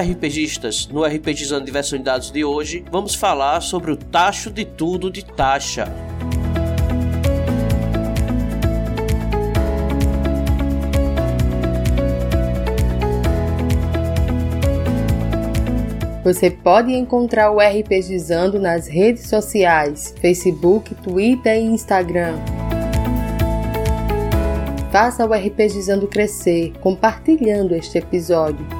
Olá, RPGistas! No RPGizando Diversão de Dados de hoje, vamos falar sobre o tacho de tudo de taxa. Você pode encontrar o RPGizando nas redes sociais, Facebook, Twitter e Instagram. Faça o RPGizando crescer, compartilhando este episódio.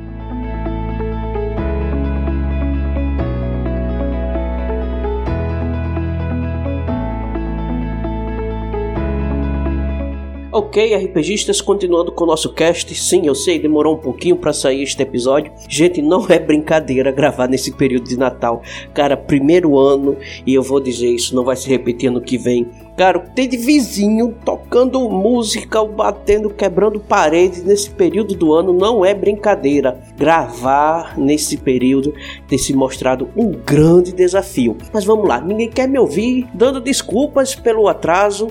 Ok, RPGistas, continuando com o nosso cast. Sim, eu sei, demorou um pouquinho para sair este episódio. Gente, não é brincadeira gravar nesse período de Natal. Cara, primeiro ano, e eu vou dizer isso, não vai se repetir ano que vem. Cara, tem de vizinho tocando música, batendo, quebrando paredes nesse período do ano não é brincadeira. Gravar nesse período tem se mostrado um grande desafio. Mas vamos lá, ninguém quer me ouvir dando desculpas pelo atraso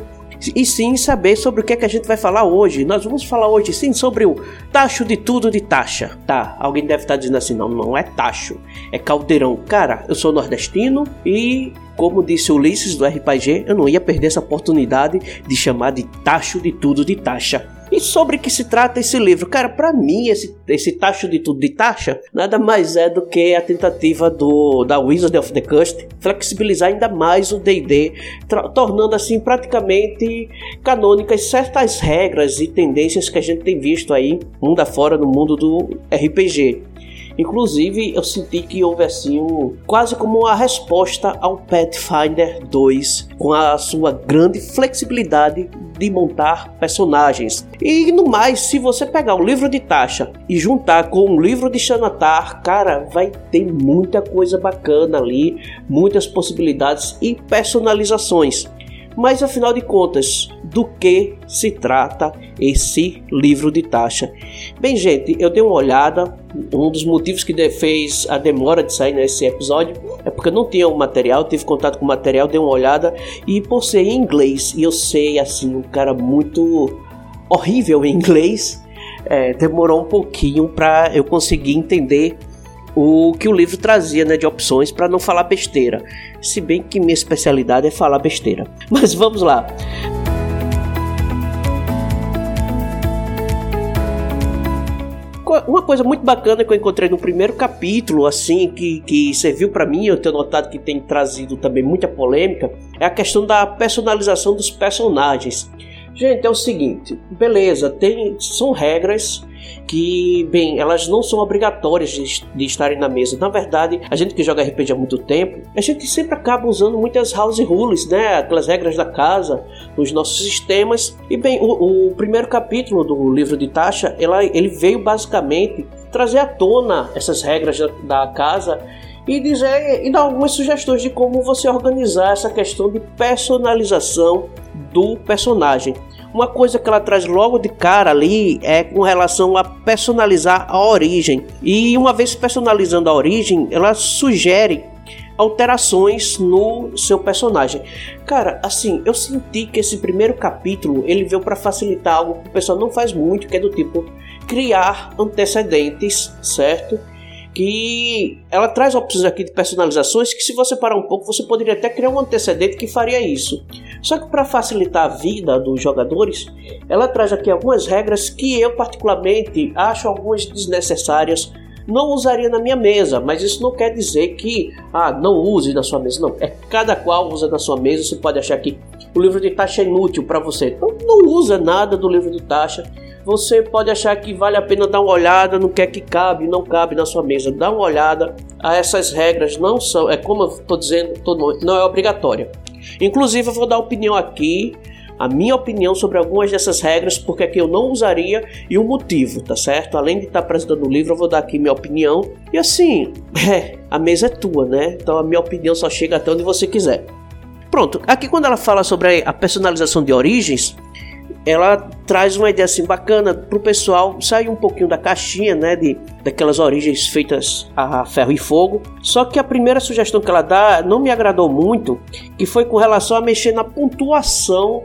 e sim saber sobre o que é que a gente vai falar hoje. Nós vamos falar hoje sim sobre o tacho de tudo de taxa. Tá, alguém deve estar dizendo assim: não, não é tacho, é caldeirão. Cara, eu sou nordestino e como disse Ulisses do RPG, eu não ia perder essa oportunidade de chamar de tacho de tudo de taxa. E sobre que se trata esse livro? Cara, para mim, esse, esse tacho de tudo de taxa nada mais é do que a tentativa do da Wizard of the Coast flexibilizar ainda mais o D&D, tornando assim praticamente canônicas certas regras e tendências que a gente tem visto aí mundo afora no mundo do RPG. Inclusive, eu senti que houve assim um, quase como uma resposta ao Pathfinder 2, com a sua grande flexibilidade de montar personagens. E no mais, se você pegar o livro de Tasha e juntar com o livro de Xanatar, cara, vai ter muita coisa bacana ali, muitas possibilidades e personalizações. Mas afinal de contas, do que se trata esse livro de taxa? Bem, gente, eu dei uma olhada. Um dos motivos que fez a demora de sair nesse episódio é porque eu não tinha o material, tive contato com o material, dei uma olhada e por ser em inglês, e eu sei assim, um cara muito horrível em inglês, é, demorou um pouquinho para eu conseguir entender o que o livro trazia né, de opções para não falar besteira. Se bem que minha especialidade é falar besteira. Mas vamos lá. Uma coisa muito bacana que eu encontrei no primeiro capítulo, assim, que, que serviu para mim, eu tenho notado que tem trazido também muita polêmica, é a questão da personalização dos personagens. Gente, é o seguinte, beleza, tem, são regras que, bem, elas não são obrigatórias de, de, estarem na mesa. Na verdade, a gente que joga RPG há muito tempo, a gente sempre acaba usando muitas house rules, né? Aquelas regras da casa nos nossos sistemas. E, bem, o, o primeiro capítulo do livro de Tasha, ela, ele veio basicamente trazer à tona essas regras da, da casa e dizer e dar algumas sugestões de como você organizar essa questão de personalização do personagem. Uma coisa que ela traz logo de cara ali é com relação a personalizar a origem. E uma vez personalizando a origem, ela sugere alterações no seu personagem. Cara, assim, eu senti que esse primeiro capítulo ele veio para facilitar algo que o pessoal não faz muito, que é do tipo criar antecedentes, certo? Que ela traz opções aqui de personalizações que se você parar um pouco você poderia até criar um antecedente que faria isso. Só que para facilitar a vida dos jogadores, ela traz aqui algumas regras que eu particularmente acho algumas desnecessárias. Não usaria na minha mesa, mas isso não quer dizer que ah, não use na sua mesa. Não, é cada qual usa na sua mesa. Você pode achar que o livro de taxa é inútil para você. Então não usa nada do livro de taxa você pode achar que vale a pena dar uma olhada no que é que cabe não cabe na sua mesa. Dá uma olhada a essas regras, não são, é como eu estou dizendo, não é obrigatória. Inclusive, eu vou dar opinião aqui, a minha opinião sobre algumas dessas regras, porque aqui eu não usaria e o motivo, tá certo? Além de estar apresentando o livro, eu vou dar aqui minha opinião. E assim, é, a mesa é tua, né? Então a minha opinião só chega até onde você quiser. Pronto, aqui quando ela fala sobre a personalização de origens, ela traz uma ideia assim bacana para o pessoal sair um pouquinho da caixinha, né, de daquelas origens feitas a ferro e fogo. Só que a primeira sugestão que ela dá não me agradou muito, que foi com relação a mexer na pontuação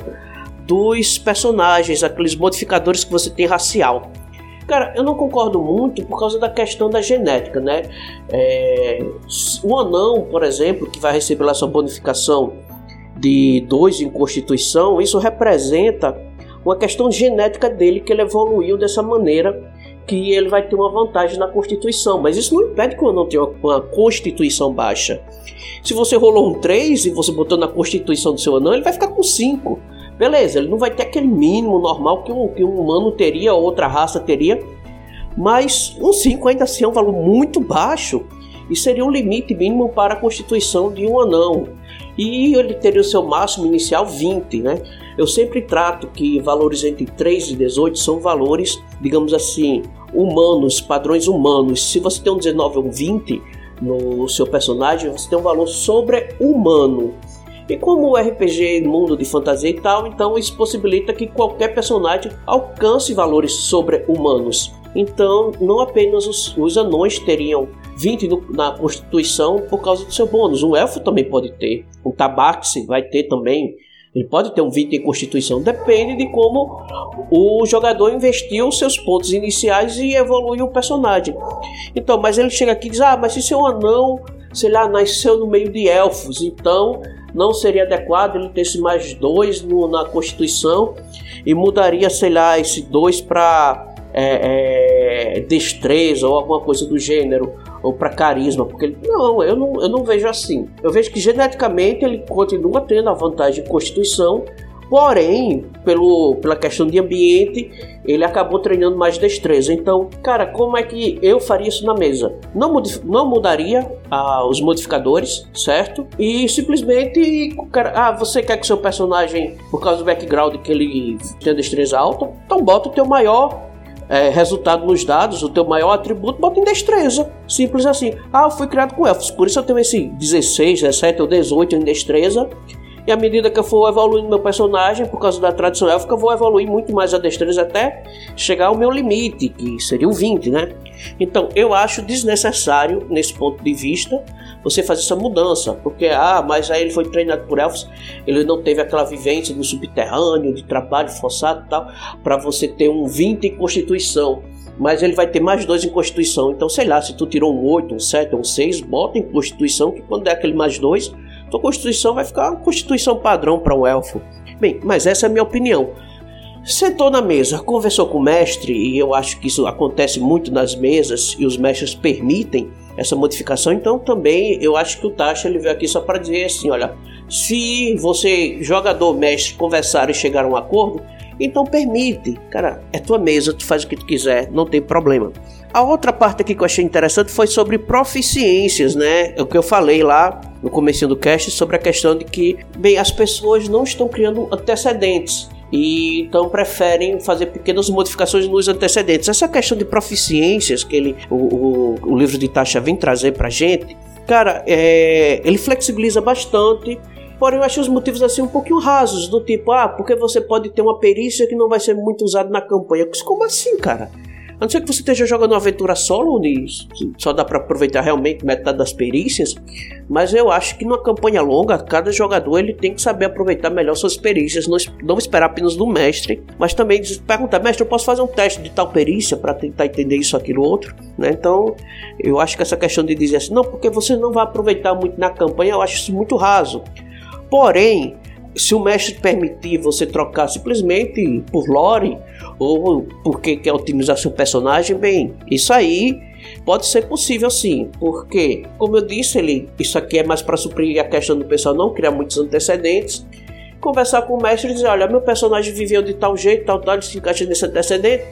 dos personagens, aqueles modificadores que você tem racial. Cara, eu não concordo muito por causa da questão da genética, né? É, o anão, por exemplo, que vai receber a sua bonificação de 2 em constituição, isso representa uma questão genética dele que ele evoluiu dessa maneira que ele vai ter uma vantagem na constituição, mas isso não impede que o anão tenha uma constituição baixa. Se você rolou um 3 e você botou na constituição do seu anão, ele vai ficar com 5. Beleza, ele não vai ter aquele mínimo normal que um, que um humano teria, ou outra raça teria, mas um 5 ainda assim é um valor muito baixo e seria um limite mínimo para a constituição de um anão. E ele teria o seu máximo inicial 20, né? Eu sempre trato que valores entre 3 e 18 são valores, digamos assim, humanos, padrões humanos. Se você tem um 19 ou um 20 no seu personagem, você tem um valor sobre-humano. E como o RPG mundo de fantasia e tal, então isso possibilita que qualquer personagem alcance valores sobre-humanos. Então, não apenas os, os anões teriam 20 no, na constituição por causa do seu bônus. Um elfo também pode ter. Um tabaxi vai ter também. Ele pode ter um 20 em constituição. Depende de como o jogador investiu seus pontos iniciais e evoluiu o personagem. Então, mas ele chega aqui e diz: Ah, mas se seu anão, sei lá, nasceu no meio de elfos, então não seria adequado ele ter esse mais dois no, na constituição e mudaria, sei lá, esse dois para é, é, destreza ou alguma coisa do gênero ou para carisma, porque ele, não, eu não, eu não vejo assim. Eu vejo que geneticamente ele continua tendo a vantagem de constituição, porém, pelo, pela questão de ambiente, ele acabou treinando mais destreza. Então, cara, como é que eu faria isso na mesa? Não, não mudaria ah, os modificadores, certo? E simplesmente, cara, ah, você quer que seu personagem, por causa do background que ele tenha destreza alta, então bota o teu maior é, resultado nos dados, o teu maior atributo, bota em destreza. Simples assim. Ah, eu fui criado com elfos, por isso eu tenho esse 16, 17 ou 18 em destreza. E à medida que eu for evoluindo meu personagem, por causa da tradição élfica, eu vou evoluir muito mais a destreza até chegar ao meu limite, que seria o 20, né? Então, eu acho desnecessário, nesse ponto de vista, você fazer essa mudança, porque, ah, mas aí ele foi treinado por elfos, ele não teve aquela vivência do subterrâneo, de trabalho forçado tal, para você ter um 20 em constituição mas ele vai ter mais dois em Constituição. Então, sei lá, se tu tirou um 8, um 7, um 6, bota em Constituição, que quando der aquele mais dois, tua Constituição vai ficar uma Constituição padrão para um elfo. Bem, mas essa é a minha opinião. Sentou na mesa, conversou com o mestre, e eu acho que isso acontece muito nas mesas, e os mestres permitem essa modificação, então também eu acho que o Tasha ele veio aqui só para dizer assim, olha, se você, jogador, mestre, conversar e chegar a um acordo, então permite, cara, é tua mesa, tu faz o que tu quiser, não tem problema. A outra parte aqui que eu achei interessante foi sobre proficiências, né? É o que eu falei lá no começo do cast sobre a questão de que, bem, as pessoas não estão criando antecedentes e então preferem fazer pequenas modificações nos antecedentes. Essa questão de proficiências que ele, o, o, o livro de taxa vem trazer pra gente, cara, é, ele flexibiliza bastante. Porém, eu acho os motivos assim um pouquinho rasos, do tipo, ah, porque você pode ter uma perícia que não vai ser muito usada na campanha. Como assim, cara? A não ser que você esteja jogando uma aventura solo, onde só dá para aproveitar realmente metade das perícias, mas eu acho que numa campanha longa, cada jogador ele tem que saber aproveitar melhor suas perícias, não, não esperar apenas do mestre, mas também perguntar, mestre, eu posso fazer um teste de tal perícia para tentar entender isso, aquilo, outro, né? Então, eu acho que essa questão de dizer assim, não, porque você não vai aproveitar muito na campanha, eu acho isso muito raso. Porém, se o mestre permitir você trocar simplesmente por lore ou porque quer otimizar seu personagem, bem, isso aí pode ser possível sim, porque, como eu disse, ele, isso aqui é mais para suprir a questão do pessoal não criar muitos antecedentes. Conversar com o mestre e dizer: olha, meu personagem viveu de tal jeito, tal, tal, ele se encaixa nesse antecedente,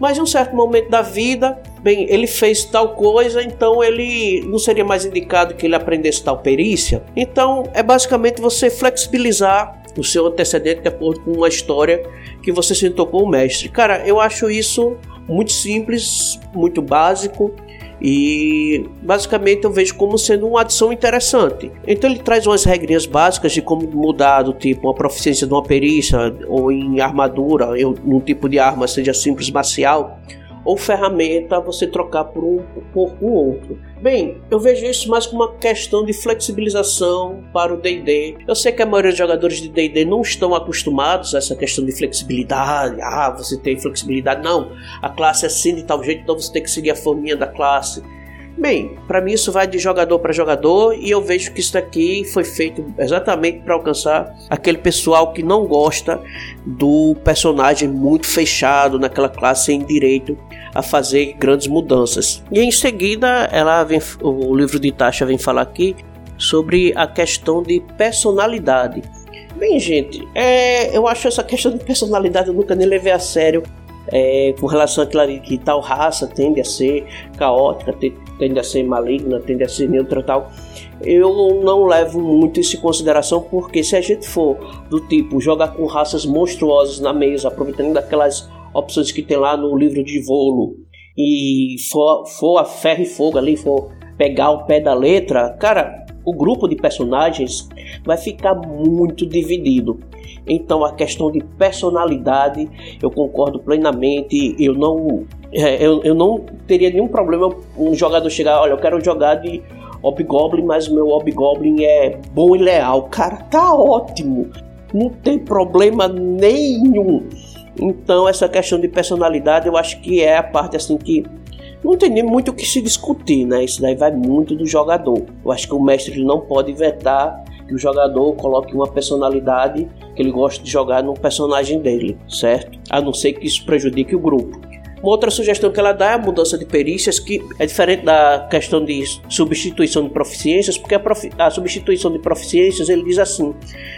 mas em um certo momento da vida, bem, ele fez tal coisa, então ele não seria mais indicado que ele aprendesse tal perícia. Então é basicamente você flexibilizar o seu antecedente de acordo com uma história que você sentou com o mestre. Cara, eu acho isso muito simples, muito básico E basicamente eu vejo como sendo uma adição interessante. Então ele traz umas regrinhas básicas de como mudar do tipo uma proficiência de uma perícia ou em armadura, um tipo de arma seja simples marcial ou ferramenta você trocar por um por um outro. Bem, eu vejo isso mais como uma questão de flexibilização para o D&D. Eu sei que a maioria dos jogadores de D&D não estão acostumados a essa questão de flexibilidade. Ah, você tem flexibilidade. Não, a classe é assim de tal jeito, então você tem que seguir a forminha da classe. Bem, para mim isso vai de jogador para jogador e eu vejo que isso daqui foi feito exatamente para alcançar aquele pessoal que não gosta do personagem muito fechado naquela classe em direito a fazer grandes mudanças. E em seguida, ela vem, o livro de Tasha vem falar aqui sobre a questão de personalidade. Bem, gente, é, eu acho essa questão de personalidade eu nunca nem levei a sério. É, com relação àquilo ali que tal raça tende a ser caótica, tende a ser maligna, tende a ser neutra tal. Eu não levo muito isso em consideração porque se a gente for do tipo jogar com raças monstruosas na mesa, aproveitando daquelas opções que tem lá no livro de Volo e for, for a ferro e fogo ali, for pegar o pé da letra, cara, o grupo de personagens vai ficar muito dividido. Então a questão de personalidade, eu concordo plenamente. Eu não, é, eu, eu não teria nenhum problema um jogador chegar, olha, eu quero jogar de Hobgoblin, mas o meu Hobgoblin é bom e leal. Cara, tá ótimo. Não tem problema nenhum. Então essa questão de personalidade eu acho que é a parte assim que não tem nem muito o que se discutir, né? Isso daí vai muito do jogador. Eu acho que o mestre não pode vetar que o jogador coloque uma personalidade que ele gosta de jogar no personagem dele, certo? A não ser que isso prejudique o grupo. Uma outra sugestão que ela dá é a mudança de perícias, que é diferente da questão de substituição de proficiências, porque a, profi a, substituição de proficiências ele diz assim: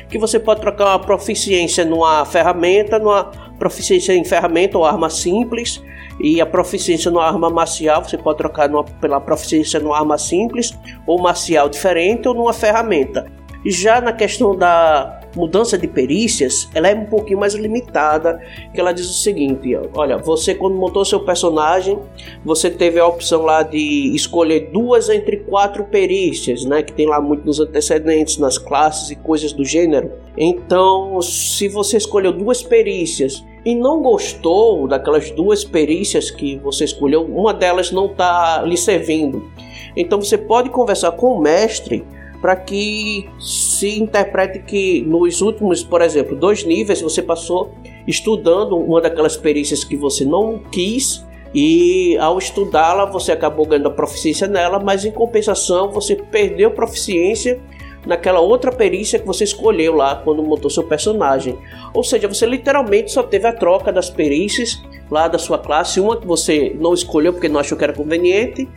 que você pode trocar uma proficiência numa ferramenta, numa proficiência em ferramenta ou arma simples, e a proficiência numa arma marcial você pode trocar numa, pela proficiência numa arma simples ou marcial diferente ou numa ferramenta. Já na questão da mudança de perícias, ela é um pouquinho mais limitada, que ela diz o seguinte, olha, você quando montou seu personagem, você teve a opção lá de escolher duas entre quatro perícias, né, que tem lá muito nos antecedentes, nas classes e coisas do gênero. Então, se você escolheu duas perícias e não gostou daquelas duas perícias que você escolheu, uma delas não está lhe servindo. Então você pode conversar com o mestre para que se interprete que nos últimos, por exemplo, dois níveis você passou estudando uma daquelas perícias que você não quis e ao estudá-la você acabou ganhando a proficiência nela, mas em compensação você perdeu proficiência naquela outra perícia que você escolheu lá quando montou seu personagem. Ou seja, você literalmente só teve a troca das perícias lá da sua classe, uma que você não escolheu porque não achou que era conveniente,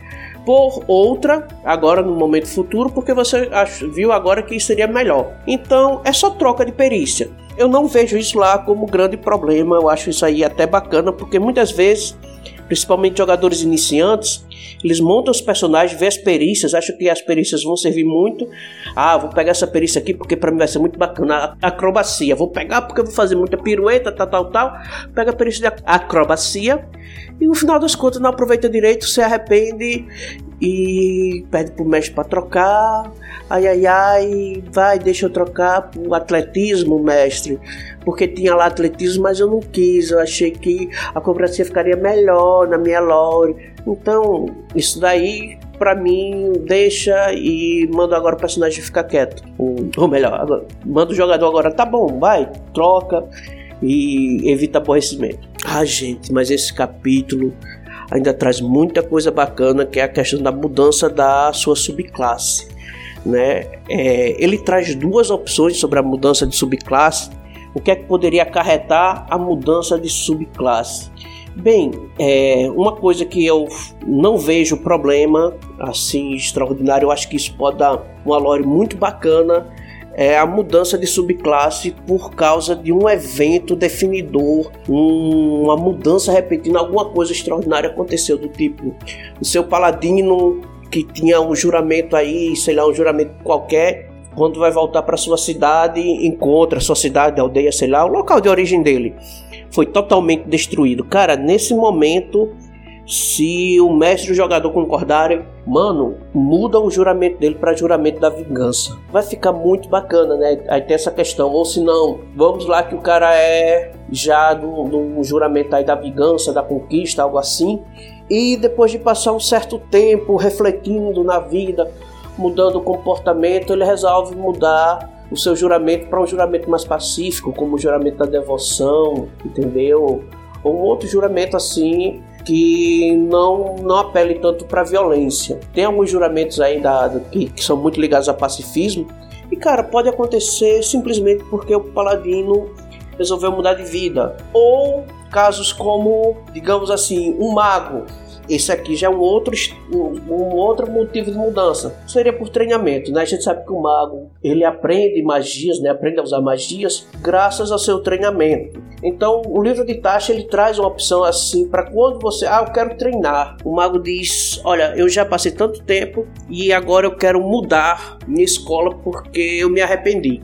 por outra, agora no momento futuro, porque você viu agora que seria melhor. Então é só troca de perícia. Eu não vejo isso lá como grande problema, eu acho isso aí até bacana, porque muitas vezes, principalmente jogadores iniciantes, eles montam os personagens, vê as perícias, acham que as perícias vão servir muito. Ah, vou pegar essa perícia aqui porque para mim vai ser muito bacana. Acrobacia, vou pegar porque eu vou fazer muita pirueta, tal, tal, tal. Pega a perícia de acrobacia e no final das contas não aproveita direito, se arrepende e pede pro mestre para trocar. Ai ai ai, vai, deixa eu trocar pro atletismo, mestre. Porque tinha lá atletismo, mas eu não quis. Eu achei que a acrobacia ficaria melhor na minha lore. Então, isso daí para mim deixa e manda agora o personagem ficar quieto. Ou, melhor, manda o jogador agora, tá bom, vai, troca e evita aborrecimento. Ah, gente, mas esse capítulo ainda traz muita coisa bacana que é a questão da mudança da sua subclasse. Né? É, ele traz duas opções sobre a mudança de subclasse. O que é que poderia acarretar a mudança de subclasse? Bem, é, uma coisa que eu não vejo problema assim extraordinário, eu acho que isso pode dar uma lore muito bacana é a mudança de subclasse por causa de um evento definidor, um, uma mudança repetindo alguma coisa extraordinária aconteceu do tipo o seu paladino que tinha um juramento aí, sei lá, um juramento qualquer, quando vai voltar para sua cidade, encontra sua cidade, aldeia, sei lá, o local de origem dele foi totalmente destruído. Cara, nesse momento Se o mestre e o jogador concordarem, mano, muda o juramento dele para juramento da vingança. Vai ficar muito bacana, né? Aí tem essa questão. Ou se não, vamos lá que o cara é já do, do juramento aí da vingança, da conquista, algo assim. E depois de passar um certo tempo refletindo na vida, mudando o comportamento, ele resolve mudar o seu juramento para um juramento mais pacífico, como o juramento da devoção, entendeu? Ou outro juramento assim que não, não apele tanto para violência. Tem alguns juramentos aí da, que, que são muito ligados ao pacifismo. E cara, pode acontecer simplesmente porque o paladino resolveu mudar de vida. Ou casos como, digamos assim, um mago esse aqui já é um outro, um, outro motivo de mudança. Seria por treinamento, né? A gente sabe que o mago ele aprende magias, né? Aprende a usar magias graças ao seu treinamento. Então, o livro de taxa ele traz uma opção assim para quando você, ah, eu quero treinar. O mago diz, olha, eu já passei tanto tempo e agora eu quero mudar minha escola porque eu me arrependi.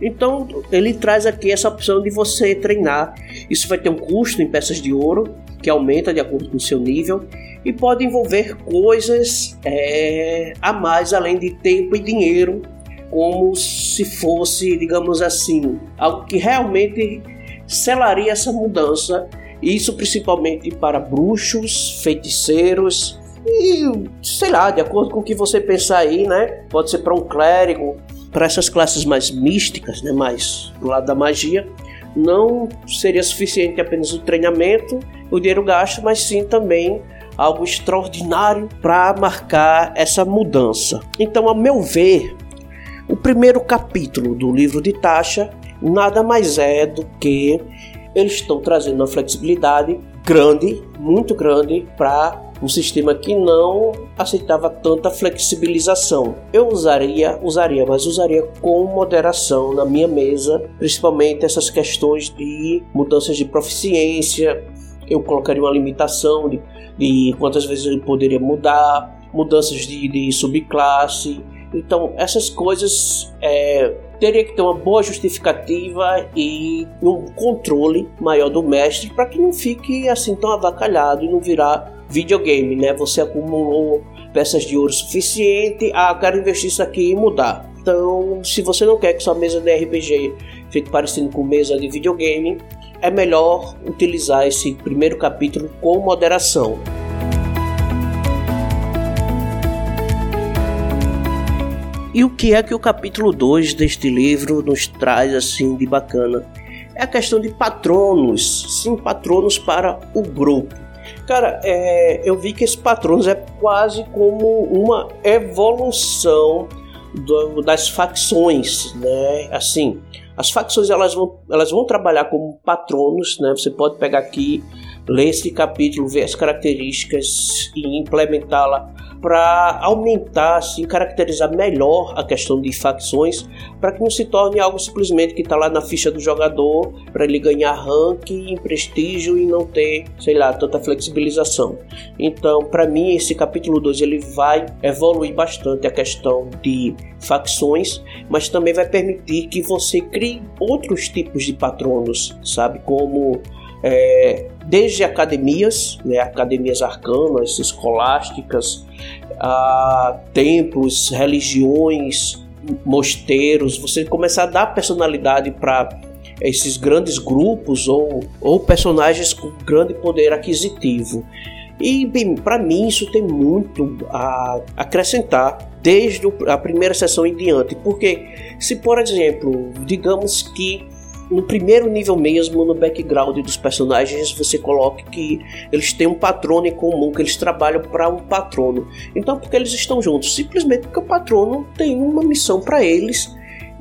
Então ele traz aqui essa opção de você treinar. Isso vai ter um custo em peças de ouro que aumenta de acordo com o seu nível e pode envolver coisas é, a mais além de tempo e dinheiro, como se fosse, digamos assim, algo que realmente selaria essa mudança. Isso principalmente para bruxos, feiticeiros e sei lá, de acordo com o que você pensar aí, né? Pode ser para um clérigo, para essas classes mais místicas, né? Mais do lado da magia não seria suficiente apenas o treinamento, o dinheiro gasto, mas sim também algo extraordinário para marcar essa mudança. Então, a meu ver, o primeiro capítulo do livro de taxa nada mais é do que eles estão trazendo uma flexibilidade grande, muito grande, para um sistema que não aceitava tanta flexibilização. Eu usaria, usaria, mas usaria com moderação na minha mesa, principalmente essas questões de mudanças de proficiência. Eu colocaria uma limitação de, de quantas vezes ele poderia mudar, mudanças de, de subclasse. Então, essas coisas é, teria que ter uma boa justificativa e um controle maior do mestre para que não fique assim tão avacalhado e não virar videogame, né? Você acumulou peças de ouro suficiente, ah, quero investir isso aqui e mudar. Então, se você não quer que sua mesa de RPG fique parecendo com mesa de videogame, é melhor utilizar esse primeiro capítulo com moderação. E o que é que o capítulo 2 deste livro nos traz assim de bacana? É a questão de patronos, sim, patronos para o grupo. Cara, é, eu vi que esse Patronos é quase como uma evolução do, das facções, né? Assim, as facções elas vão, elas vão trabalhar como patronos, né? Você pode pegar aqui, ler esse capítulo, ver as características e implementá-la para aumentar, assim, caracterizar melhor a questão de facções, para que não se torne algo simplesmente que está lá na ficha do jogador, para ele ganhar ranking, prestígio e não ter, sei lá, tanta flexibilização. Então, para mim, esse capítulo 2 ele vai evoluir bastante a questão de facções, mas também vai permitir que você crie outros tipos de patronos, sabe? Como é, desde academias, né, academias arcanas, escolásticas, a templos, religiões, mosteiros, você começar a dar personalidade para esses grandes grupos ou, ou personagens com grande poder aquisitivo. E, para mim isso tem muito a acrescentar desde a primeira sessão em diante, porque se, por exemplo, digamos que no primeiro nível mesmo, no background dos personagens, você coloca que eles têm um patrono em comum, que eles trabalham para um patrono. Então, por que eles estão juntos? Simplesmente porque o patrono tem uma missão para eles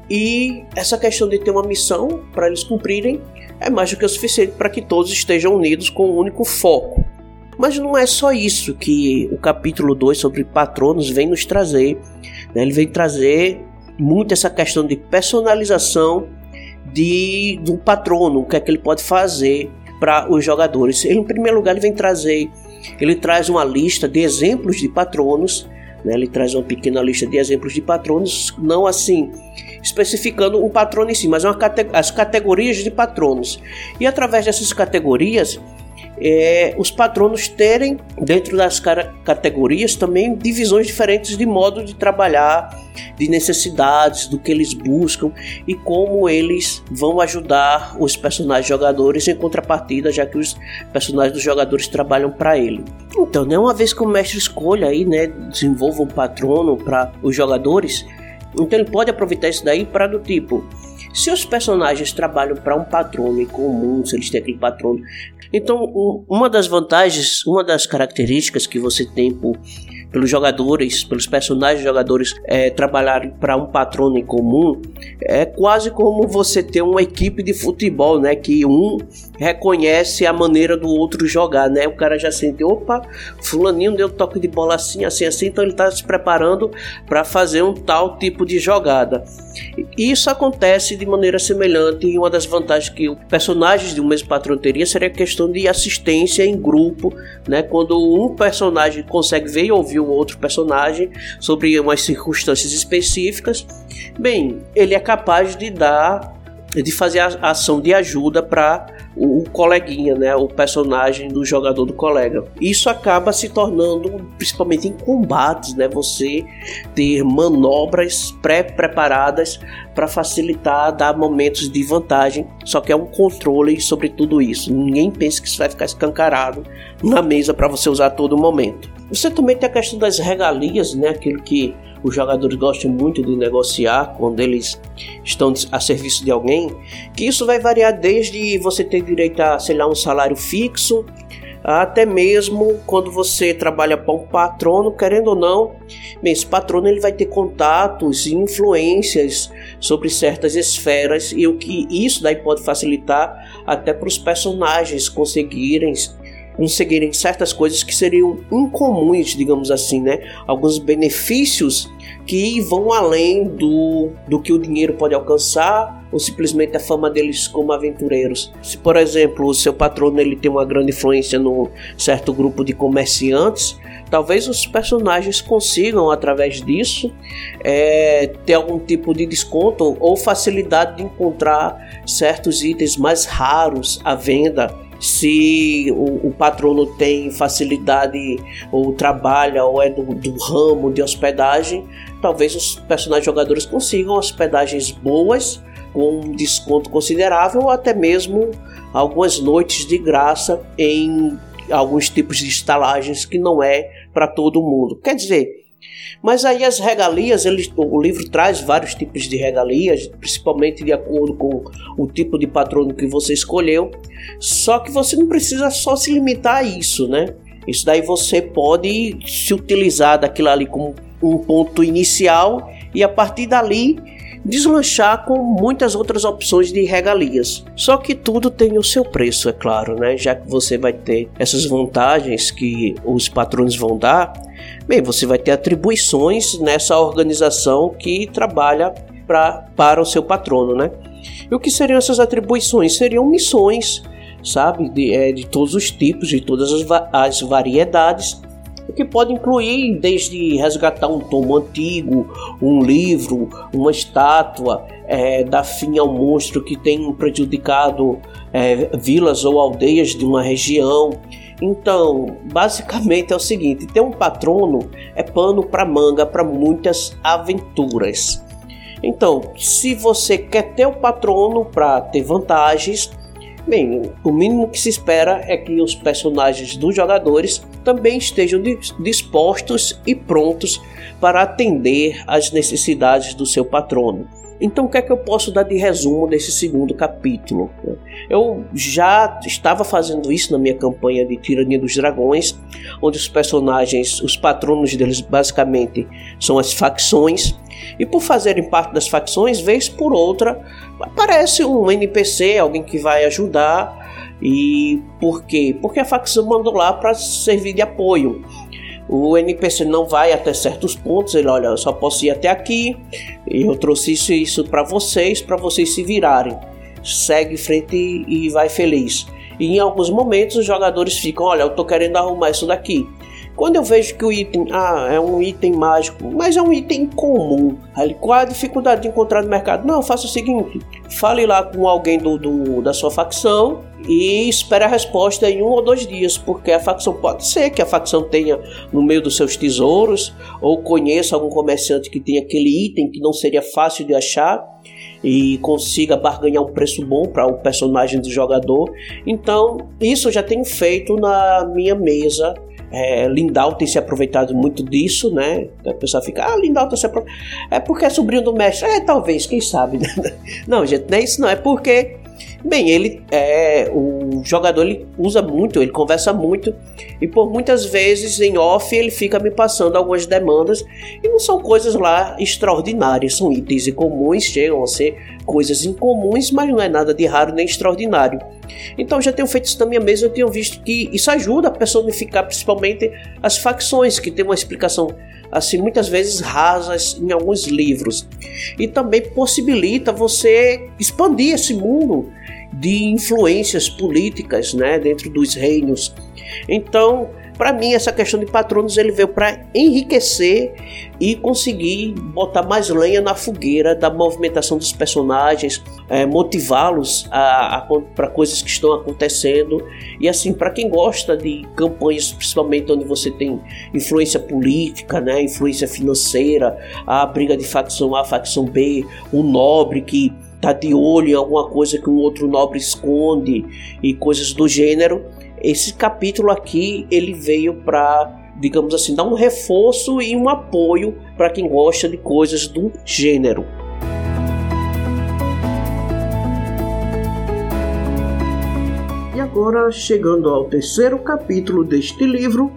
e essa questão de ter uma missão para eles cumprirem é mais do que o suficiente para que todos estejam unidos com um único foco. Mas não é só isso que o capítulo 2 sobre patronos vem nos trazer. Né? Ele vem trazer muito essa questão de personalização de do patrono, o que é que ele pode fazer para os jogadores. Ele, em primeiro lugar, ele vem trazer, ele traz uma lista de exemplos de patronos, né? ele traz uma pequena lista de exemplos de patronos, não assim especificando um patrono em si, mas uma cate as categorias de patronos. E através dessas categorias, é, os patronos terem, dentro das categorias, também divisões diferentes de modo de trabalhar, de necessidades, do que eles buscam e como eles vão ajudar os personagens jogadores em contrapartida, já que os personagens dos jogadores trabalham para ele. Então, né, uma vez que o mestre escolha aí, né, desenvolva um patrono para os jogadores, então ele pode aproveitar isso daí para do tipo se os personagens trabalham para um patrono comum, se eles têm aquele patrono. Então, uma das vantagens, uma das características que você tem por, pelos jogadores, pelos personagens jogadores é, trabalharem para um patrono em comum, é quase como você ter uma equipe de futebol, né? Que um reconhece a maneira do outro jogar, né? O cara já sente, opa, fulaninho deu toque de bola assim, assim, assim, então ele está se preparando para fazer um tal tipo de jogada. Isso acontece de maneira semelhante e uma das vantagens que os personagens de um mesmo patrão teria seria a questão de assistência em grupo, né? Quando um personagem consegue ver e ouvir o outro personagem sobre umas circunstâncias específicas, bem, ele é capaz de dar de fazer a ação de ajuda para o, coleguinha, né, o personagem do jogador do colega. Isso acaba se tornando, principalmente em combates, né, você ter manobras pré-preparadas para facilitar, dar momentos de vantagem. Só que é um controle sobre tudo isso. Ninguém pensa que isso vai ficar escancarado na mesa para você usar a todo momento. Você também tem a questão das regalias, né, aquilo que os jogadores gostam muito de negociar quando eles estão a serviço de alguém, que isso vai variar desde você ter direito a, sei lá, um salário fixo, até mesmo quando você trabalha para um patrono, querendo ou não, esse patrono ele vai ter contatos e influências sobre certas esferas e o que isso daí pode facilitar até para os personagens conseguirem conseguirem certas coisas que seriam incomuns, digamos assim, né? Alguns benefícios que vão além do, do que o dinheiro pode alcançar ou simplesmente a fama deles como aventureiros. Se, por exemplo, o seu patrono ele tem uma grande influência no certo grupo de comerciantes, talvez os personagens consigam, através disso, é, ter algum tipo de desconto ou facilidade de encontrar certos itens mais raros à venda se o, o, patrono tem facilidade ou trabalha ou é do, do ramo de hospedagem, talvez os personagens jogadores consigam hospedagens boas com um desconto considerável ou até mesmo algumas noites de graça em alguns tipos de estalagens que não é para todo mundo. Quer dizer, mas aí as regalias, o livro traz vários tipos de regalias, principalmente de acordo com o tipo de patrono que você escolheu. Só que você não precisa só se limitar a isso, né? Isso daí você pode se utilizar daquilo ali como um ponto inicial e a partir dali deslanchar com muitas outras opções de regalias. Só que tudo tem o seu preço, é claro, né? Já que você vai ter essas vantagens que os patrões vão dar, bem, você vai ter atribuições nessa organização que trabalha pra, para o seu patrono, né? E o que seriam essas atribuições? Seriam missões, sabe? De, é, de todos os tipos, de todas as, va as variedades o que pode incluir desde resgatar um tomo antigo, um livro, uma estátua, é, dar fim ao monstro que tem prejudicado é, vilas ou aldeias de uma região. Então, basicamente é o seguinte: ter um patrono é pano para manga para muitas aventuras. Então, se você quer ter o patrono para ter vantagens, Bem, o mínimo que se espera é que os personagens dos jogadores também estejam dispostos e prontos para atender às necessidades do seu patrono. Então, o que é que eu posso dar de resumo desse segundo capítulo? Eu já estava fazendo isso na minha campanha de Tirania dos Dragões, onde os personagens, os patronos deles, basicamente são as facções, e por fazerem parte das facções, vez por outra, aparece um NPC, alguém que vai ajudar. E por quê? Porque a facção mandou lá para servir de apoio. O NPC não vai até certos pontos, ele olha, eu só posso ir até aqui, eu trouxe isso isso para vocês, para vocês se virarem. Segue em frente e, e vai feliz. E em alguns momentos os jogadores ficam, olha, eu tô querendo arrumar isso daqui. Quando eu vejo que o item ah, é um item mágico, mas é um item comum, aí, qual a dificuldade de encontrar no mercado? Não, faça o seguinte: fale lá com alguém do, do, da sua facção e espera a resposta em um ou dois dias, porque a facção pode ser que a facção tenha no meio dos seus tesouros ou conheça algum comerciante que tem aquele item que não seria fácil de achar e consiga barganhar um preço bom para o personagem do jogador. Então, isso eu já tenho feito na minha mesa é, Lindau tem se aproveitado muito disso, né? A pessoa fica, ah, Lindau tá se aproveitando. É porque é sobrinho do mestre. É, talvez, quem sabe. Né? Não, gente, não é isso não. É porque Bem, ele é o jogador ele usa muito, ele conversa muito e por muitas vezes em off ele fica me passando algumas demandas e não são coisas lá extraordinárias, são itens incomuns, chegam a ser coisas incomuns, mas não é nada de raro nem extraordinário. Então já tenho feito isso na minha mesa, eu tenho visto que isso ajuda a personificar principalmente as facções que tem uma explicação assim muitas vezes rasas em alguns livros e também possibilita você expandir esse mundo de influências políticas né, dentro dos reinos. Então, para mim, essa questão de patronos ele veio para enriquecer e conseguir botar mais lenha na fogueira da movimentação dos personagens, é, motivá-los para coisas que estão acontecendo. E assim, para quem gosta de campanhas, principalmente onde você tem influência política, né, influência financeira, a briga de facção A, facção B, o nobre que tá de olho em alguma coisa que um outro nobre esconde e coisas do gênero. Esse capítulo aqui ele veio para digamos assim, dar um reforço e um apoio para quem gosta de coisas do gênero. E agora, chegando ao terceiro capítulo deste livro,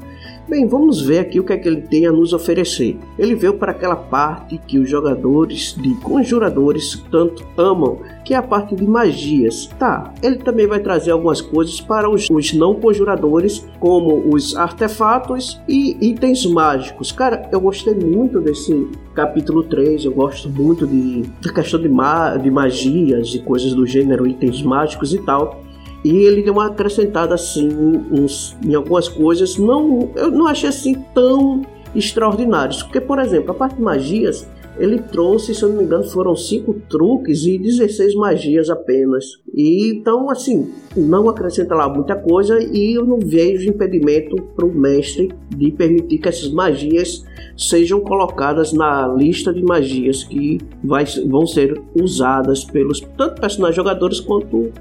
Bem, vamos ver aqui o que é que ele tem a nos oferecer. Ele veio para aquela parte que os jogadores de conjuradores tanto amam, que é a parte de magias. Tá, ele também vai trazer algumas coisas para os, os não conjuradores, como os artefatos e itens mágicos. Cara, eu gostei muito desse capítulo 3, eu gosto muito de, da questão de, ma de magias e coisas do gênero, itens mágicos e tal. E ele deu uma acrescentada assim uns, em algumas coisas. Não, eu não achei assim tão extraordinários. Porque, por exemplo, a parte de magias, ele trouxe, se eu não me engano, foram cinco truques e 16 magias apenas. E então, assim, não acrescenta lá muita coisa e eu não vejo impedimento para o mestre de permitir que essas magias sejam colocadas na lista de magias que vai, vão ser usadas pelos tanto personagens jogadores quanto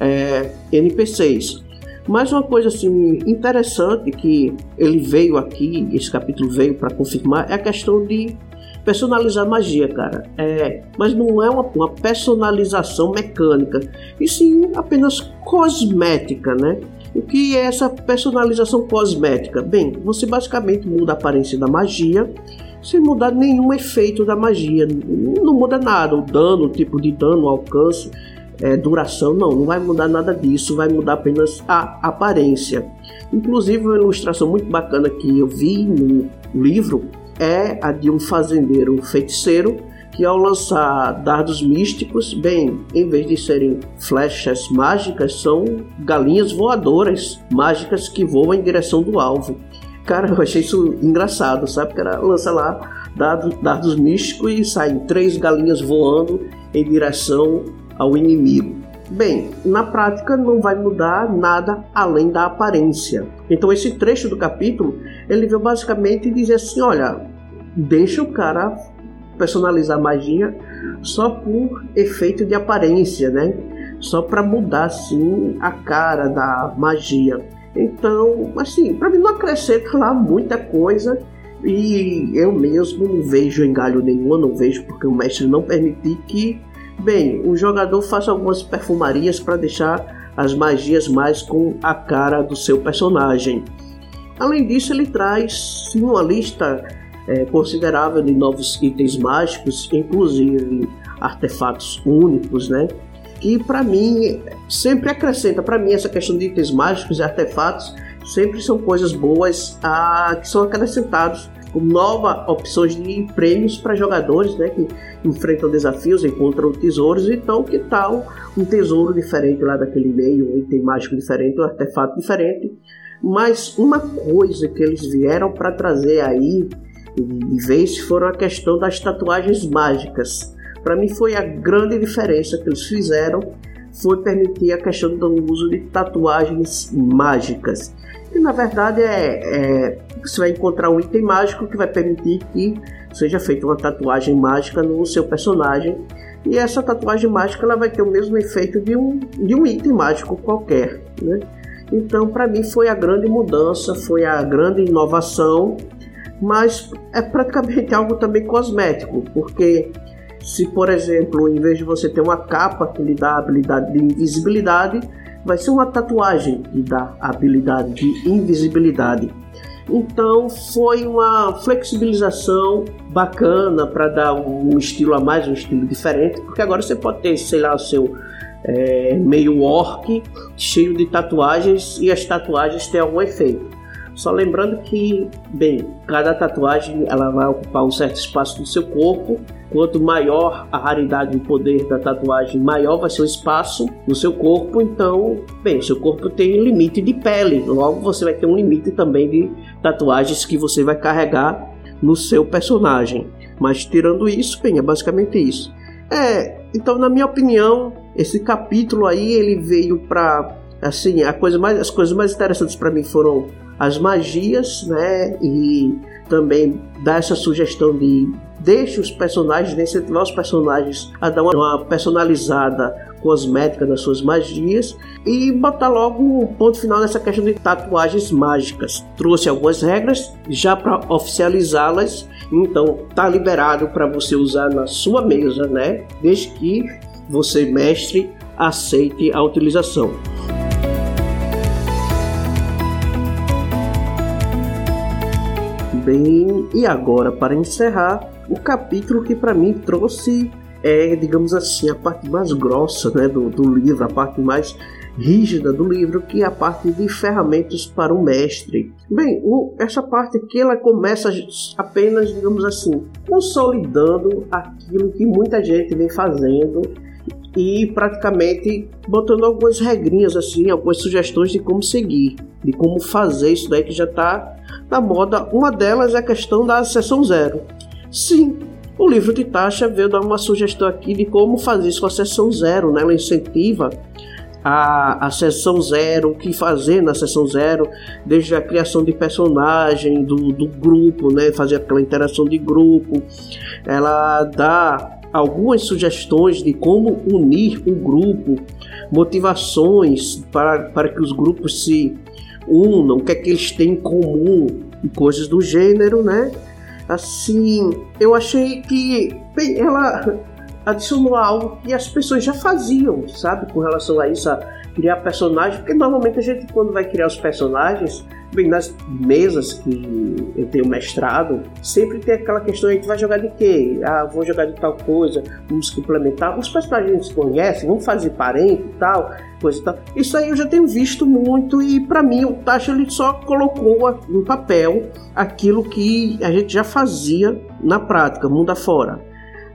é, NPCs. Mas uma coisa assim interessante que ele veio aqui, esse capítulo veio para confirmar, é a questão de personalizar magia, cara. É, mas não é uma, uma personalização mecânica, e sim apenas cosmética, né? O que é essa personalização cosmética? Bem, você basicamente muda a aparência da magia sem mudar nenhum efeito da magia. Não muda nada, o dano, o tipo de dano, o alcance é, duração, não, não vai mudar nada disso, vai mudar apenas a aparência. Inclusive, uma ilustração muito bacana que eu vi no livro é a de um fazendeiro feiticeiro que, ao lançar dardos místicos, bem, em vez de serem flechas mágicas, são galinhas voadoras mágicas que voam em direção do alvo. Cara, eu achei isso engraçado, sabe? Que era lança lá dardos, dardos místicos e saem três galinhas voando em direção ao inimigo. Bem, na prática não vai mudar nada além da aparência. Então esse trecho do capítulo, ele veio basicamente dizer assim, olha, deixa o cara personalizar magia só por efeito de aparência, né? Só para mudar assim a cara da magia. Então, assim, para mim não acrescenta lá muita coisa e eu mesmo não vejo engalho nenhum, não vejo porque o mestre não permitir que Bem, o jogador faz algumas perfumarias para deixar as magias mais com a cara do seu personagem. Além disso, ele traz uma lista é, considerável de novos itens mágicos, inclusive artefatos únicos, né? Que para mim sempre acrescenta, para mim essa questão de itens mágicos e artefatos sempre são coisas boas a, que são acrescentados novas opções de prêmios para jogadores né, que enfrentam desafios, encontram tesouros. Então, que tal um tesouro diferente lá daquele meio, um item mágico diferente, um artefato diferente? Mas uma coisa que eles vieram para trazer aí de vez foram a questão das tatuagens mágicas. Para mim foi a grande diferença que eles fizeram foi permitir a questão do uso de tatuagens mágicas. E na verdade é, é, você vai encontrar um item mágico que vai permitir que seja feita uma tatuagem mágica no seu personagem. E essa tatuagem mágica ela vai ter o mesmo efeito de um, de um item mágico qualquer. Né? Então, para mim, foi a grande mudança, foi a grande inovação, mas é praticamente algo também cosmético, porque se, por exemplo, em vez de você ter uma capa que lhe dá a habilidade de invisibilidade, vai ser uma tatuagem que dá a habilidade de invisibilidade. Então foi uma flexibilização bacana para dar um estilo a mais, um estilo diferente, porque agora você pode ter, sei lá, o seu é, meio orc cheio de tatuagens e as tatuagens têm algum efeito. Só lembrando que, bem, cada tatuagem ela vai ocupar um certo espaço do seu corpo. Quanto maior a raridade e o poder da tatuagem, maior vai ser o espaço no seu corpo. Então, bem, seu corpo tem limite de pele, logo você vai ter um limite também de tatuagens que você vai carregar no seu personagem. Mas tirando isso, bem, é basicamente isso. É, então na minha opinião, esse capítulo aí ele veio para assim, a coisa mais, as coisas mais interessantes para mim foram as magias, né? E também dar essa sugestão de deixe os personagens, incentivar os personagens a dar uma personalizada cosmética nas suas magias e botar logo um ponto final nessa questão de tatuagens mágicas. Trouxe algumas regras já para oficializá-las, então tá liberado para você usar na sua mesa, né? Desde que você mestre aceite a utilização. Bem, e agora para encerrar, o capítulo que para mim trouxe é, digamos assim, a parte mais grossa né, do, do livro, a parte mais rígida do livro, que é a parte de ferramentas para o mestre. Bem, o, essa parte aqui ela começa apenas, digamos assim, consolidando aquilo que muita gente vem fazendo e praticamente botando algumas regrinhas assim, algumas sugestões de como seguir, de como fazer isso daí que já está na moda. Uma delas é a questão da sessão zero. Sim, o livro de taxa veio dar uma sugestão aqui de como fazer isso com a sessão zero, né? Ela incentiva a, a sessão zero, o que fazer na sessão zero, desde a criação de personagem, do, do grupo, né? Fazer aquela interação de grupo. Ela dá algumas sugestões de como unir o grupo, motivações para, para que os grupos se unam, o que é que eles têm em comum e coisas do gênero, né? Assim, eu achei que bem, ela adicionou algo que as pessoas já faziam, sabe, com relação a isso, a criar personagens, porque normalmente a gente quando vai criar os personagens, Bem, nas mesas que eu tenho mestrado, sempre tem aquela questão: a gente vai jogar de quê? Ah, vou jogar de tal coisa, vamos complementar. Os personagens se conhecem, vamos fazer parente e tal, coisa e tal. Isso aí eu já tenho visto muito e para mim o Tasha ele só colocou no papel aquilo que a gente já fazia na prática, mundo afora.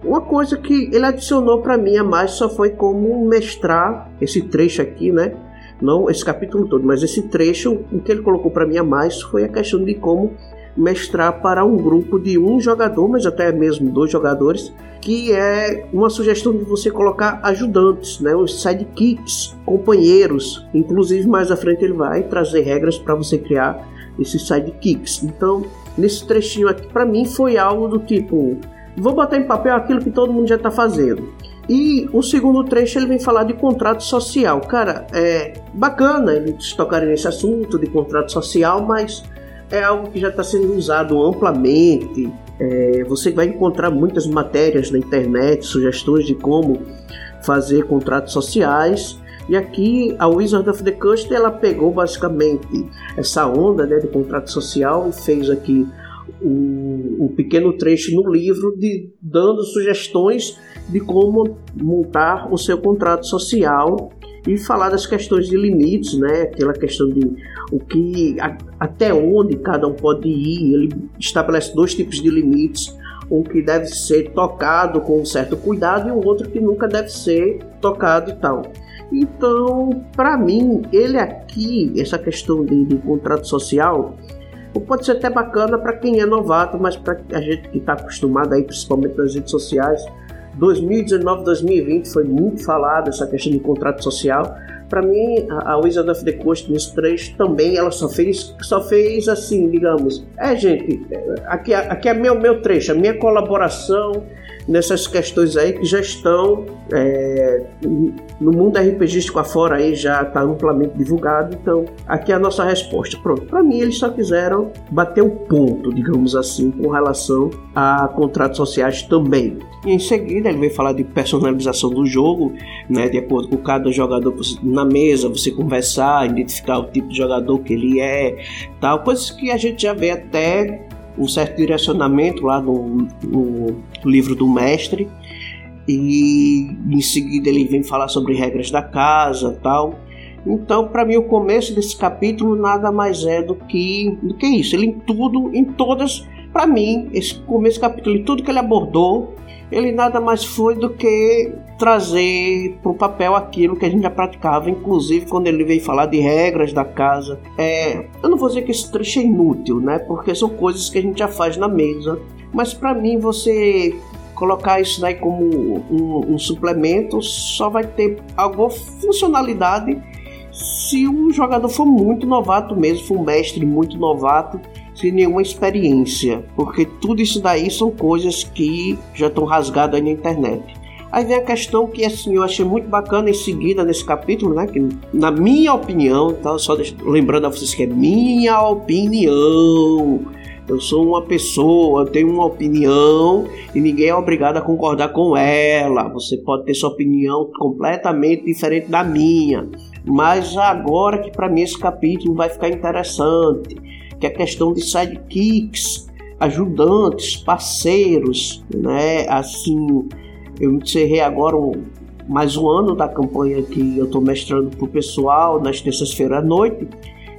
Uma coisa que ele adicionou para mim a mais só foi como mestrar esse trecho aqui, né? não esse capítulo todo, mas esse trecho, o que ele colocou para mim a mais foi a questão de como mestrar para um grupo de um jogador, mas até mesmo dois jogadores, que é uma sugestão de você colocar ajudantes, né, os sidekicks, companheiros. Inclusive mais à frente ele vai trazer regras para você criar esses sidekicks. Então, nesse trechinho aqui para mim foi algo do tipo, vou botar em papel aquilo que todo mundo já está fazendo. E o segundo trecho ele vem falar de contrato social. Cara, é bacana eles tocarem nesse assunto de contrato social, mas é algo que já está sendo usado amplamente. É, você vai encontrar muitas matérias na internet, sugestões de como fazer contratos sociais. E aqui a Wizard of the Coast ela pegou basicamente essa onda né, de contrato social e fez aqui um, pequeno trecho no livro de, dando sugestões de como montar o seu contrato social e falar das questões de limites, né? Aquela questão de o que a, até onde cada um pode ir. Ele estabelece dois tipos de limites, um que deve ser tocado com um certo cuidado e o outro que nunca deve ser tocado e tal. Então, para mim, ele aqui, essa questão de, de contrato social, pode ser até bacana para quem é novato, mas para a gente que está acostumado aí, principalmente nas redes sociais, 2019, 2020 foi muito falado essa questão de contrato social. Para mim, a Wizard of the Coast nos 3 também ela só fez, só fez assim, digamos. É, gente, aqui, aqui é meu, meu trecho, a minha colaboração nessas questões aí que já estão é, no mundo RPGístico afora aí já está amplamente divulgado. Então, aqui é a nossa resposta. Pronto, para mim eles só quiseram bater o ponto, digamos assim, com relação a contratos sociais também. E em seguida ele veio falar de personalização do jogo, né, de acordo com cada jogador na mesa, você conversar, identificar o tipo de jogador que ele é, tal, coisas que a gente já vê até um certo direcionamento lá no, no livro do mestre. E em seguida ele vem falar sobre regras da casa tal. Então para mim o começo desse capítulo nada mais é do que do que isso. Ele em tudo em todas para mim esse começo capítulo tudo que ele abordou ele nada mais foi do que trazer para o papel aquilo que a gente já praticava, inclusive quando ele veio falar de regras da casa. É, eu não vou dizer que esse trecho é inútil, né? Porque são coisas que a gente já faz na mesa. Mas para mim você colocar isso daí como um, um suplemento só vai ter alguma funcionalidade se o jogador for muito novato mesmo, for um mestre muito novato sem nenhuma experiência, porque tudo isso daí são coisas que já estão rasgadas na internet. Aí vem a questão que assim, eu achei muito bacana em seguida nesse capítulo, né? Que na minha opinião, tá? Só lembrando a vocês que é minha opinião. Eu sou uma pessoa, tenho uma opinião e ninguém é obrigado a concordar com ela. Você pode ter sua opinião completamente diferente da minha. Mas agora que para mim esse capítulo vai ficar interessante que é a questão de sidekicks, ajudantes, parceiros, né? Assim, eu encerrei agora um, mais um ano da campanha que eu estou mestrando para o pessoal nas terças-feiras à noite.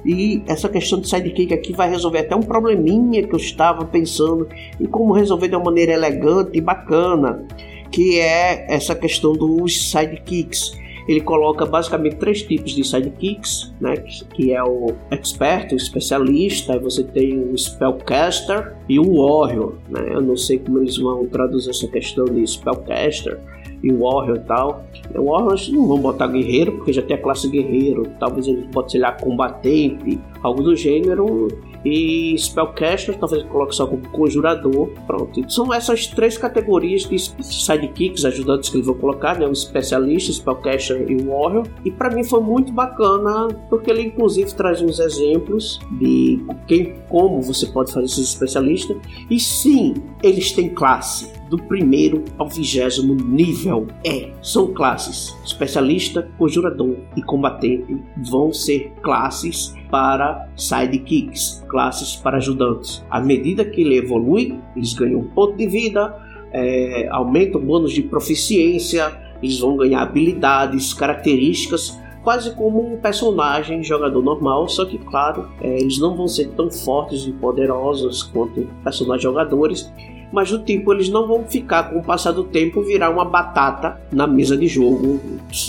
E essa questão de sidekick aqui vai resolver até um probleminha que eu estava pensando em como resolver de uma maneira elegante e bacana, que é essa questão dos sidekicks ele coloca basicamente três tipos de sidekicks, né? Que é o expert, o especialista, você tem o spellcaster e o warrior, né? Eu não sei como eles vão traduzir essa questão de spellcaster e warrior e tal. O warrior não vão botar guerreiro, porque já tem a classe guerreiro, talvez eles botem, sei lá, combatente, algo do gênero. E Spellcaster, talvez coloque só como conjurador. Pronto. São essas três categorias de sidekicks, ajudantes que eles vão colocar, né? O especialista, Spellcaster e Warrior. E para mim foi muito bacana, porque ele inclusive traz uns exemplos de quem, como você pode fazer esses especialistas. E sim, eles têm classe do primeiro ao vigésimo nível. É, são classes. Especialista, conjurador e combatente vão ser classes para sidekicks, classes para ajudantes. À medida que ele evolui, eles ganham ponto de vida, é, aumentam bônus de proficiência, eles vão ganhar habilidades, características quase como um personagem jogador normal, só que claro, é, eles não vão ser tão fortes e poderosos quanto personagens jogadores, mas do tipo, eles não vão ficar com o passar do tempo virar uma batata na mesa de jogo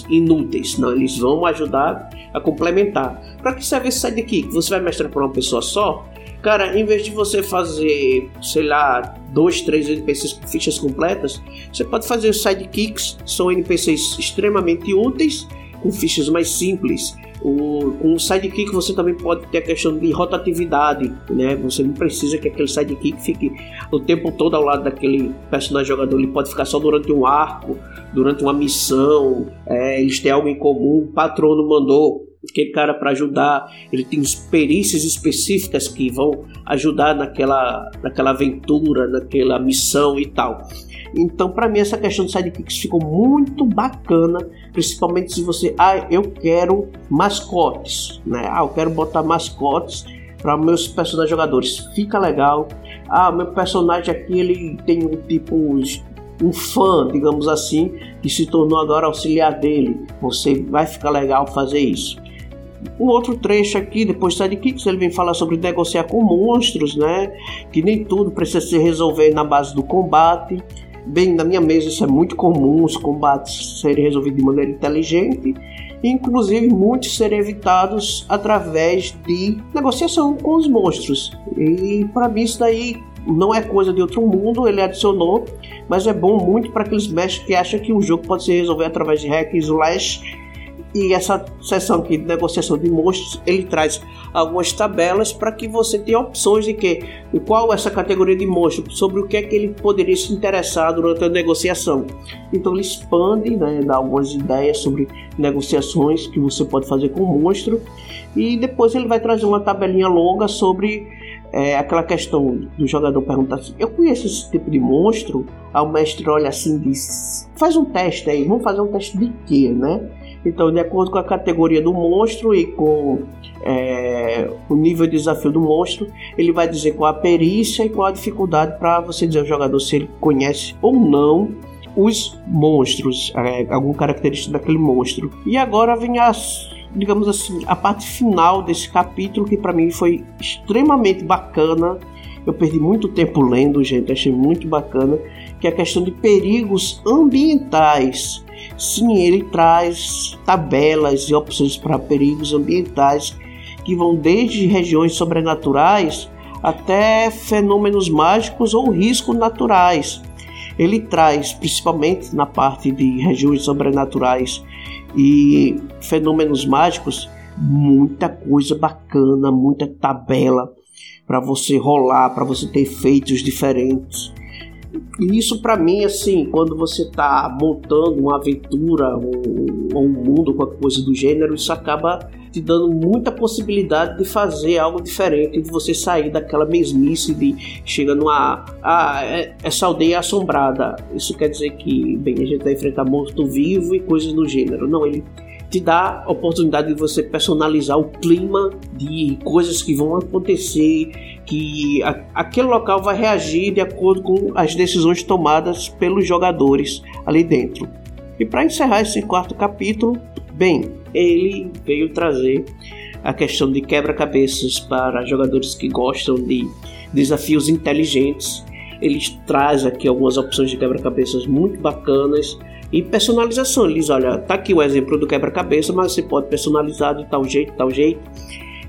inúteis, não, eles vão ajudar a complementar. Para que serve esse sidekick? Você vai mestrar para uma pessoa só? Cara, em vez de você fazer, sei lá, dois, três NPCs com fichas completas, você pode fazer sidekicks, são NPCs extremamente úteis, com fichas mais simples o, o sidekick você também pode ter a questão de rotatividade, né? Você não precisa que aquele sidekick fique o tempo todo ao lado daquele personagem jogador. Ele pode ficar só durante um arco, durante uma missão. É, eles têm algo em comum. O patrono mandou aquele cara para ajudar. Ele tem perícias específicas que vão ajudar naquela, naquela aventura, naquela missão e tal. Então, para mim, essa questão de sidekicks ficou muito bacana, principalmente se você, ah, eu quero mascotes, né? Ah, eu quero botar mascotes para meus personagens jogadores. Fica legal. Ah, meu personagem aqui ele tem um tipo um fã, digamos assim, que se tornou agora auxiliar dele. Você vai ficar legal fazer isso. Um outro trecho aqui, depois de Sidekicks, ele vem falar sobre negociar com monstros, né? Que nem tudo precisa se resolver na base do combate. Bem, na minha mesa isso é muito comum, os combates serem resolvidos de maneira inteligente, inclusive muitos serem evitados através de negociação com os monstros. E para mim isso daí não é coisa de outro mundo, ele adicionou, mas é bom muito para aqueles mestres que acham que o jogo pode se resolver através de hack and slash e essa sessão aqui de negociação de monstros, ele traz algumas tabelas para que você tenha opções de que qual essa categoria de monstro, sobre o que é que ele poderia se interessar durante a negociação. Então ele expande, né, dá algumas ideias sobre negociações que você pode fazer com o monstro e depois ele vai trazer uma tabelinha longa sobre é, aquela questão do jogador perguntar assim: Eu conheço esse tipo de monstro? Aí o mestre olha assim e diz: Faz um teste aí, vamos fazer um teste de quê, né? Então, de acordo com a categoria do monstro e com é, o nível de desafio do monstro, ele vai dizer qual a perícia e qual a dificuldade para você dizer ao jogador se ele conhece ou não os monstros, é, alguma característica daquele monstro. E agora vem as digamos assim, a parte final desse capítulo que para mim foi extremamente bacana. Eu perdi muito tempo lendo, gente, achei muito bacana, que é a questão de perigos ambientais. Sim, ele traz tabelas e opções para perigos ambientais que vão desde regiões sobrenaturais até fenômenos mágicos ou riscos naturais. Ele traz, principalmente na parte de regiões sobrenaturais e fenômenos mágicos, muita coisa bacana, muita tabela para você rolar, para você ter efeitos diferentes. E isso para mim, assim, quando você está montando uma aventura ou, ou um mundo, qualquer coisa do gênero, isso acaba te dando muita possibilidade de fazer algo diferente, de você sair daquela mesmice de chega numa. Ah, é, essa aldeia assombrada. Isso quer dizer que, bem, a gente vai enfrentar morto-vivo e coisas do gênero. Não, ele te dá a oportunidade de você personalizar o clima de coisas que vão acontecer, que a, aquele local vai reagir de acordo com as decisões tomadas pelos jogadores ali dentro. E para encerrar esse quarto capítulo, bem, ele veio trazer a questão de quebra-cabeças para jogadores que gostam de desafios inteligentes. Ele traz aqui algumas opções de quebra-cabeças muito bacanas e personalização. Ele diz: olha, tá aqui o exemplo do quebra-cabeça, mas você pode personalizar de tal jeito, tal jeito.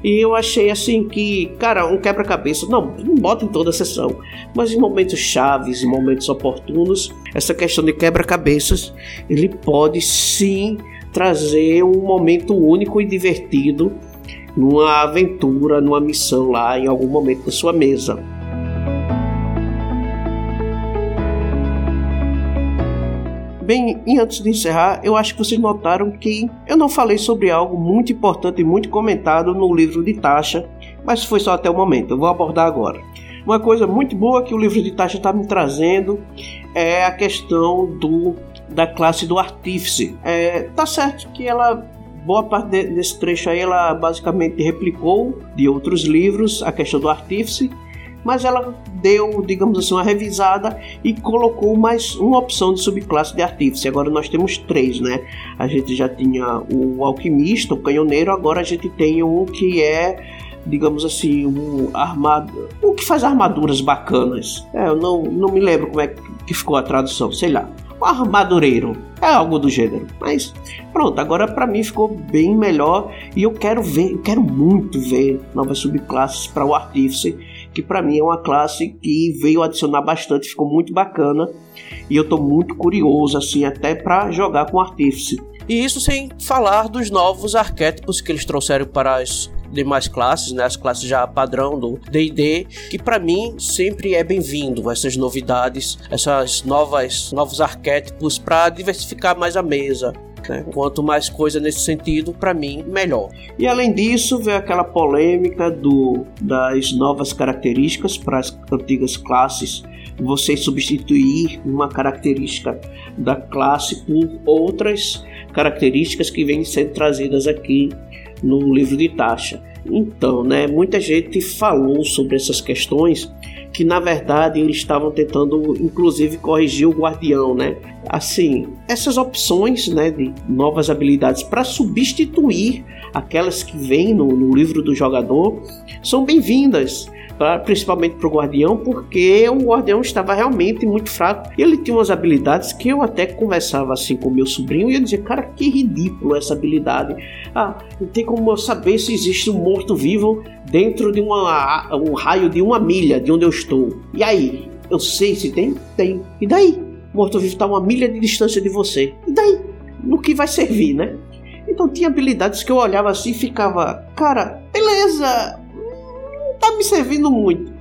E eu achei assim que, cara, um quebra-cabeça, não, não bota em toda a sessão, mas em momentos chaves, em momentos oportunos, essa questão de quebra-cabeças, ele pode sim trazer um momento único e divertido numa aventura, numa missão lá em algum momento da sua mesa. Bem, e antes de encerrar, eu acho que vocês notaram que eu não falei sobre algo muito importante e muito comentado no livro de Tasha, mas foi só até o momento, eu vou abordar agora. Uma coisa muito boa que o livro de Tasha está me trazendo é a questão do, da classe do artífice. É, tá certo que ela boa parte de, desse trecho aí ela basicamente replicou de outros livros a questão do artífice mas ela deu, digamos assim, uma revisada e colocou mais uma opção de subclasse de artífice. Agora nós temos três, né? A gente já tinha o alquimista, o canhoneiro, agora a gente tem um que é digamos assim, um armado, o que faz armaduras bacanas. É, eu não, não me lembro como é que ficou a tradução, sei lá. Um armadureiro, é algo do gênero. Mas pronto, agora para mim ficou bem melhor e eu quero ver, eu quero muito ver novas subclasses para o artífice que para mim é uma classe que veio adicionar bastante, ficou muito bacana. E eu estou muito curioso assim até para jogar com Artífice. E isso sem falar dos novos arquétipos que eles trouxeram para as demais classes, né, as classes já padrão do D&D, que para mim sempre é bem-vindo essas novidades, essas novas novos arquétipos para diversificar mais a mesa, né? Quanto mais coisa nesse sentido, para mim, melhor. E além disso, veio aquela polêmica do, das novas características para as antigas classes. Você substituir uma característica da classe por outras características que vêm sendo trazidas aqui no livro de taxa. Então, né, muita gente falou sobre essas questões que na verdade eles estavam tentando inclusive corrigir o guardião, né? Assim, essas opções, né, de novas habilidades para substituir aquelas que vêm no, no livro do jogador são bem-vindas, pra, principalmente pro Guardião, porque o Guardião estava realmente muito fraco. Ele tinha umas habilidades que eu até conversava assim com meu sobrinho e eu dizia, cara, que ridículo essa habilidade. Ah, não tem como eu saber se existe um morto-vivo dentro de uma, um raio de uma milha de onde eu estou. E aí? Eu sei se tem? Tem. E daí? Morto-vivo está uma milha de distância de você. E daí? No que vai servir, né? Então tinha habilidades que eu olhava assim e ficava, cara, beleza, tá me servindo muito.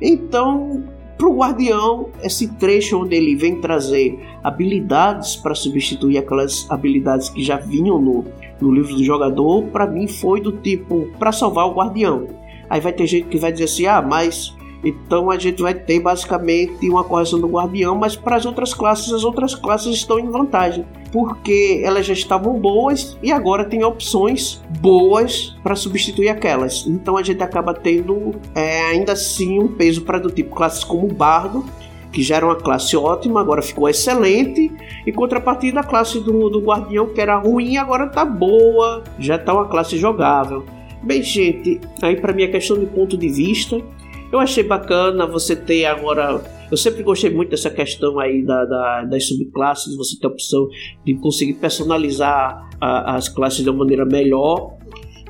Então, pro Guardião, esse trecho onde ele vem trazer habilidades para substituir aquelas habilidades que já vinham no, no livro do jogador, para mim foi do tipo para salvar o Guardião. Aí vai ter gente que vai dizer assim: ah, mas então a gente vai ter basicamente uma correção do guardião, mas para as outras classes, as outras classes estão em vantagem, porque elas já estavam boas e agora tem opções boas para substituir aquelas. Então a gente acaba tendo é, ainda assim um peso para do tipo classes como o Bardo, que já era uma classe ótima, agora ficou excelente, em contrapartida a classe do, do Guardião, que era ruim, agora está boa, já está uma classe jogável. Bem, gente, aí para é questão de ponto de vista. Eu achei bacana você ter agora. Eu sempre gostei muito dessa questão aí da, da das subclasses, você ter a opção de conseguir personalizar a, as classes de uma maneira melhor.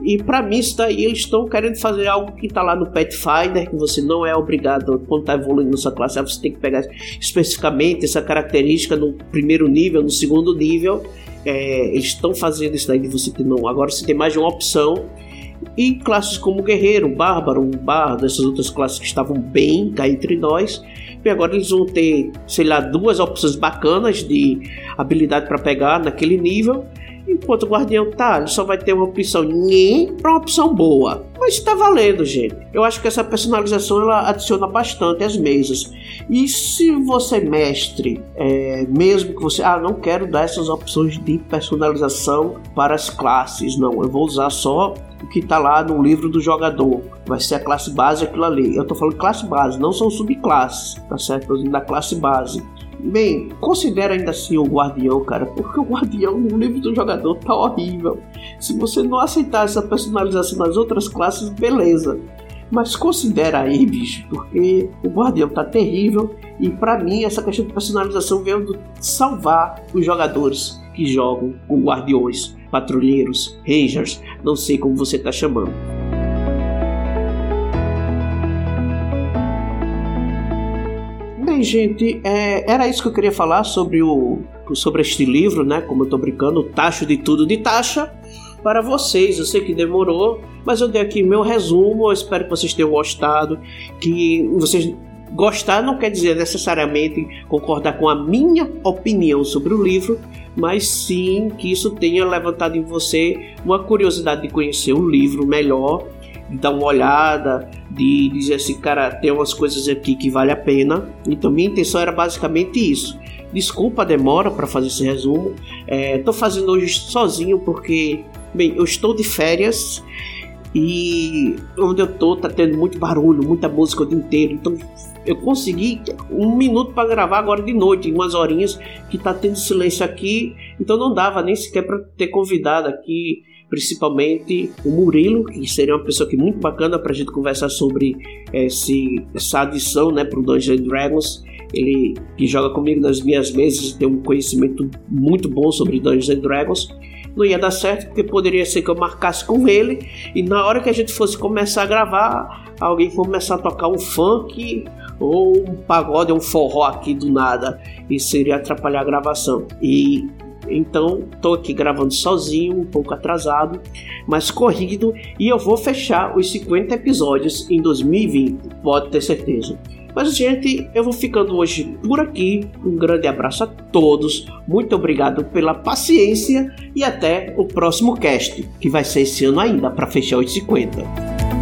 E para mim, isso daí eles estão querendo fazer algo que está lá no Pathfinder, que você não é obrigado, quando está evoluindo sua classe, você tem que pegar especificamente essa característica no primeiro nível, no segundo nível. É, eles estão fazendo isso daí de você ter não. Agora você tem mais de uma opção e classes como Guerreiro, Bárbaro, Bardo, essas outras classes que estavam bem cá entre nós. E agora eles vão ter, sei lá, duas opções bacanas de habilidade para pegar naquele nível. Enquanto o Guardião tá, ele só vai ter uma opção nem para uma opção boa. Mas está valendo, gente. Eu acho que essa personalização ela adiciona bastante às mesas. E se você, mestre, é, mesmo que você, ah, não quero dar essas opções de personalização para as classes, não, eu vou usar só o que está lá no livro do jogador. Vai ser a classe base aquilo ali. Eu estou falando classe base, não são subclasses, tá certo? Da classe base. Bem, considera ainda assim o Guardião, cara, porque o Guardião no livro do jogador tá horrível. Se você não aceitar essa personalização nas outras classes, beleza. Mas considera aí, bicho, porque o Guardião tá terrível e para mim essa questão de personalização veio salvar os jogadores que jogam com guardiões, patrulheiros, rangers, não sei como você tá chamando. Bem, gente, é, era isso que eu queria falar sobre o sobre este livro, né? Como eu tô brincando, Tacho de Tudo de Taxa para vocês. Eu sei que demorou, mas eu dei aqui meu resumo. Eu espero que vocês tenham gostado, que vocês gostar não quer dizer necessariamente concordar com a minha opinião sobre o livro, mas sim que isso tenha levantado em você uma curiosidade de conhecer o livro melhor de dar uma olhada, de dizer assim, cara, tem umas coisas aqui que vale a pena. Então minha intenção era basicamente isso. Desculpa a demora para fazer esse resumo. Estou é, fazendo hoje sozinho porque, bem, eu estou de férias e onde eu tô tá tendo muito barulho, muita música o dia inteiro. Então eu consegui um minuto para gravar agora de noite, umas horinhas que tá tendo silêncio aqui. Então não dava nem sequer para ter convidado aqui principalmente o Murilo, que seria uma pessoa que muito bacana para a gente conversar sobre esse, essa adição né, para o Dungeons Dragons. Ele que joga comigo nas minhas mesas tem um conhecimento muito bom sobre Dungeons Dragons. Não ia dar certo porque poderia ser que eu marcasse com ele e na hora que a gente fosse começar a gravar, alguém começar a tocar um funk ou um pagode, um forró aqui do nada e seria atrapalhar a gravação. E então, estou aqui gravando sozinho, um pouco atrasado, mas corrido, e eu vou fechar os 50 episódios em 2020, pode ter certeza. Mas, gente, eu vou ficando hoje por aqui. Um grande abraço a todos, muito obrigado pela paciência e até o próximo cast, que vai ser esse ano ainda, para fechar os 50.